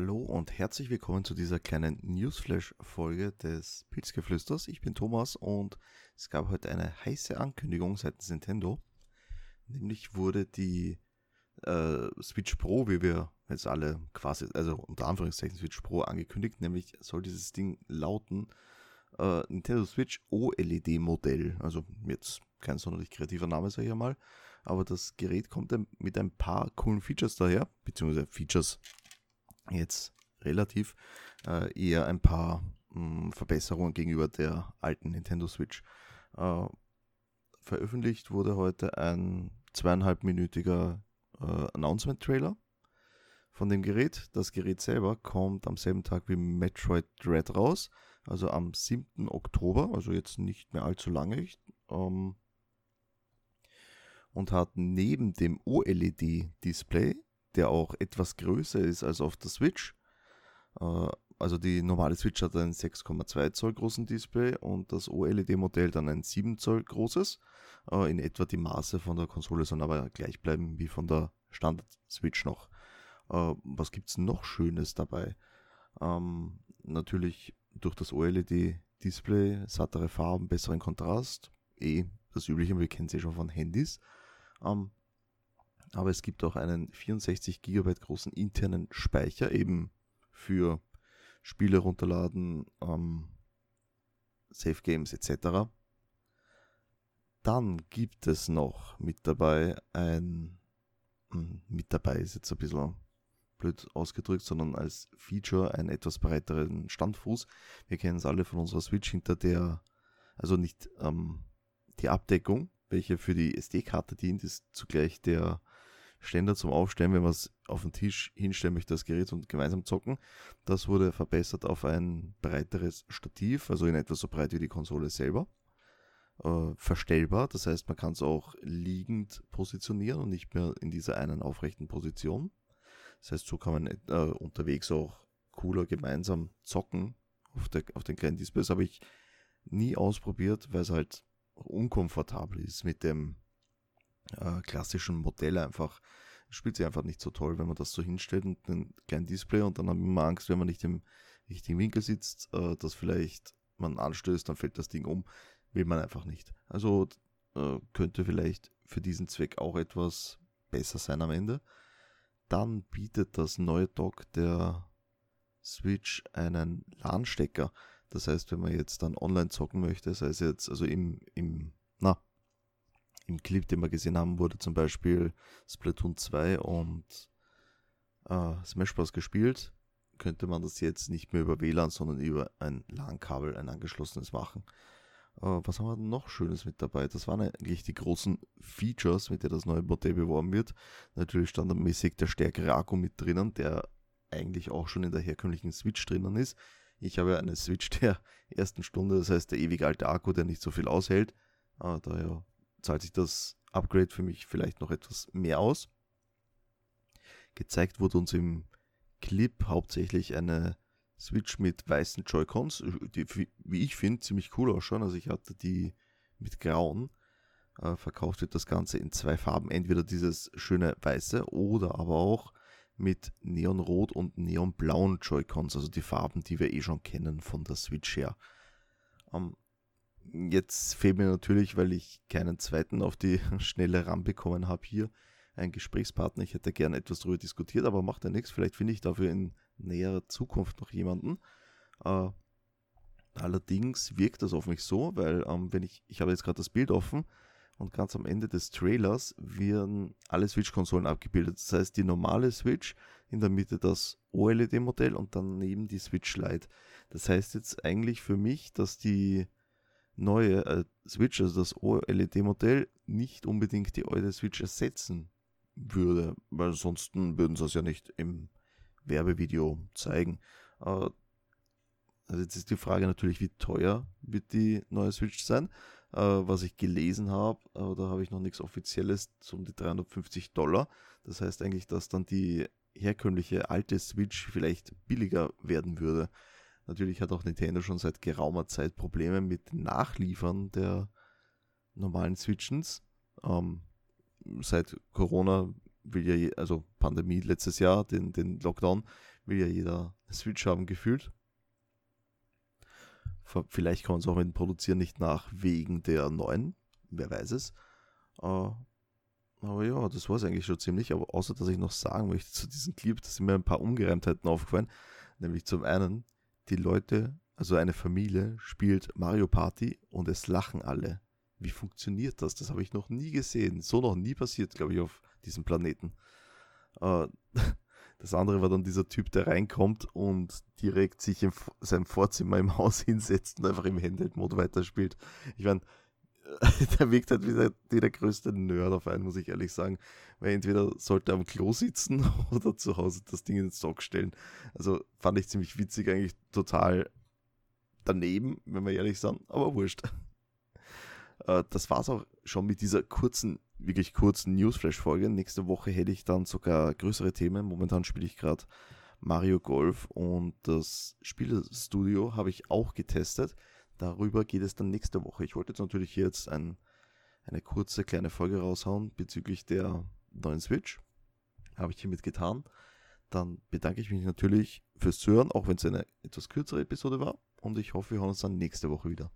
Hallo und herzlich willkommen zu dieser kleinen Newsflash-Folge des Pilzgeflüsters. Ich bin Thomas und es gab heute eine heiße Ankündigung seitens Nintendo. Nämlich wurde die äh, Switch Pro, wie wir jetzt alle quasi, also unter Anführungszeichen Switch Pro angekündigt, nämlich soll dieses Ding lauten äh, Nintendo Switch OLED-Modell. Also jetzt kein sonderlich kreativer Name, sage ich einmal. Aber das Gerät kommt mit ein paar coolen Features daher, beziehungsweise Features jetzt relativ äh, eher ein paar mh, hm, Verbesserungen gegenüber der alten Nintendo Switch. Äh, veröffentlicht wurde heute ein zweieinhalbminütiger äh, Announcement-Trailer von dem Gerät. Das Gerät selber kommt am selben Tag wie Metroid Dread raus, also am 7. Oktober, also jetzt nicht mehr allzu lange. Ähm, und hat neben dem OLED-Display der auch etwas größer ist als auf der Switch. Äh, also die normale Switch hat einen 6,2 Zoll großen Display und das OLED-Modell dann ein 7 Zoll großes. Äh, in etwa die Maße von der Konsole sollen aber gleich bleiben wie von der Standard-Switch noch. Äh, was gibt es noch Schönes dabei? Ähm, natürlich durch das OLED-Display, sattere Farben, besseren Kontrast. Eh das Übliche, wir kennen es eh schon von Handys. Ähm, aber es gibt auch einen 64 GB großen internen Speicher eben für Spiele runterladen, ähm, Safe Games etc. Dann gibt es noch mit dabei ein, hm, mit dabei ist jetzt ein bisschen blöd ausgedrückt, sondern als Feature einen etwas breiteren Standfuß. Wir kennen es alle von unserer Switch, hinter der, also nicht ähm, die Abdeckung, welche für die SD-Karte dient, ist zugleich der Ständer zum Aufstellen, wenn man es auf den Tisch hinstellen möchte, das Gerät und gemeinsam zocken. Das wurde verbessert auf ein breiteres Stativ, also in etwa so breit wie die Konsole selber. Äh, verstellbar, das heißt, man kann es auch liegend positionieren und nicht mehr in dieser einen aufrechten Position. Das heißt, so kann man äh, unterwegs auch cooler gemeinsam zocken auf, der, auf den kleinen Displays. Habe ich nie ausprobiert, weil es halt unkomfortabel ist mit dem äh, klassischen Modell einfach. Spielt sich einfach nicht so toll, wenn man das so hinstellt und einen kleinen Display und dann wir immer Angst, wenn man nicht im richtigen Winkel sitzt, äh, dass vielleicht man anstößt, dann fällt das Ding um. Will man einfach nicht. Also äh, könnte vielleicht für diesen Zweck auch etwas besser sein am Ende. Dann bietet das neue Dock der Switch einen LAN-Stecker. Das heißt, wenn man jetzt dann online zocken möchte, sei es jetzt also im, im im Clip, den wir gesehen haben, wurde zum Beispiel Splatoon 2 und äh, Smash Bros. gespielt. Könnte man das jetzt nicht mehr über WLAN, sondern über ein LAN-Kabel, ein angeschlossenes machen. Äh, was haben wir noch Schönes mit dabei? Das waren eigentlich die großen Features, mit der das neue Modell beworben wird. Natürlich standardmäßig der stärkere Akku mit drinnen, der eigentlich auch schon in der herkömmlichen Switch drinnen ist. Ich habe ja eine Switch der ersten Stunde, das heißt der ewig alte Akku, der nicht so viel aushält. Äh, daher zahlt sich das Upgrade für mich vielleicht noch etwas mehr aus. Gezeigt wurde uns im Clip hauptsächlich eine Switch mit weißen Joy-Cons, die wie ich finde ziemlich cool ausschauen. Also ich hatte die mit grauen. Äh, verkauft wird das Ganze in zwei Farben, entweder dieses schöne weiße oder aber auch mit Neonrot und Neonblauen Joy-Cons, also die Farben, die wir eh schon kennen von der Switch her. Ähm, Jetzt fehlt mir natürlich, weil ich keinen zweiten auf die Schnelle ranbekommen habe hier, ein Gesprächspartner. Ich hätte gerne etwas darüber diskutiert, aber macht ja nichts. Vielleicht finde ich dafür in näherer Zukunft noch jemanden. Äh, allerdings wirkt das auf mich so, weil ähm, wenn ich, ich habe jetzt gerade das Bild offen und ganz am Ende des Trailers werden alle Switch-Konsolen abgebildet. Das heißt, die normale Switch, in der Mitte das OLED-Modell und daneben die Switch Lite. Das heißt jetzt eigentlich für mich, dass die neue äh, Switch, also das OLED-Modell, nicht unbedingt die alte Switch ersetzen würde, weil ansonsten würden sie es ja nicht im Werbevideo zeigen. Äh, also jetzt ist die Frage natürlich, wie teuer wird die neue Switch sein. Äh, was ich gelesen habe, äh, da habe ich noch nichts Offizielles, so um die 350 Dollar. Das heißt eigentlich, dass dann die herkömmliche alte Switch vielleicht billiger werden würde. Natürlich hat auch Nintendo schon seit geraumer Zeit Probleme mit Nachliefern der normalen Switchens. Ähm, seit Corona will ja, also Pandemie letztes Jahr, den, den Lockdown, will ja jeder Switch haben gefühlt. Vielleicht kommen sie auch mit dem Produzieren nicht nach wegen der neuen, wer weiß es. Uh, aber ja, das war es eigentlich schon ziemlich. Aber außer, dass ich noch sagen möchte zu diesem Clip, da sind mir ein paar Ungereimtheiten aufgefallen. Nämlich zum einen, die Leute, also eine Familie, spielt Mario Party und es lachen alle. Wie funktioniert das? Das habe ich noch nie gesehen. So noch nie passiert, glaube ich, auf diesem Planeten. Uh, Das andere war dann dieser Typ, der reinkommt und direkt sich in seinem Vorzimmer im Haus hinsetzt und einfach im Handheld-Mode weiterspielt. Ich meine, der wirkt halt wie der, wie der größte Nerd auf einen, muss ich ehrlich sagen. Weil entweder sollte er am Klo sitzen oder zu Hause das Ding in den Stock stellen. Also fand ich ziemlich witzig, eigentlich total daneben, wenn wir ehrlich sind, aber wurscht. Äh, das war's auch schon mit dieser kurzen wirklich kurzen Newsflash-Folge. Nächste Woche hätte ich dann sogar größere Themen. Momentan spiele ich gerade Mario Golf und das Spielestudio habe ich auch getestet. Darüber geht es dann nächste Woche. Ich wollte jetzt natürlich jetzt ein, eine kurze kleine Folge raushauen bezüglich der neuen Switch. Habe ich hiermit getan. Dann bedanke ich mich natürlich fürs Zuhören, auch wenn es eine etwas kürzere Episode war. Und ich hoffe, wir hören uns dann nächste Woche wieder.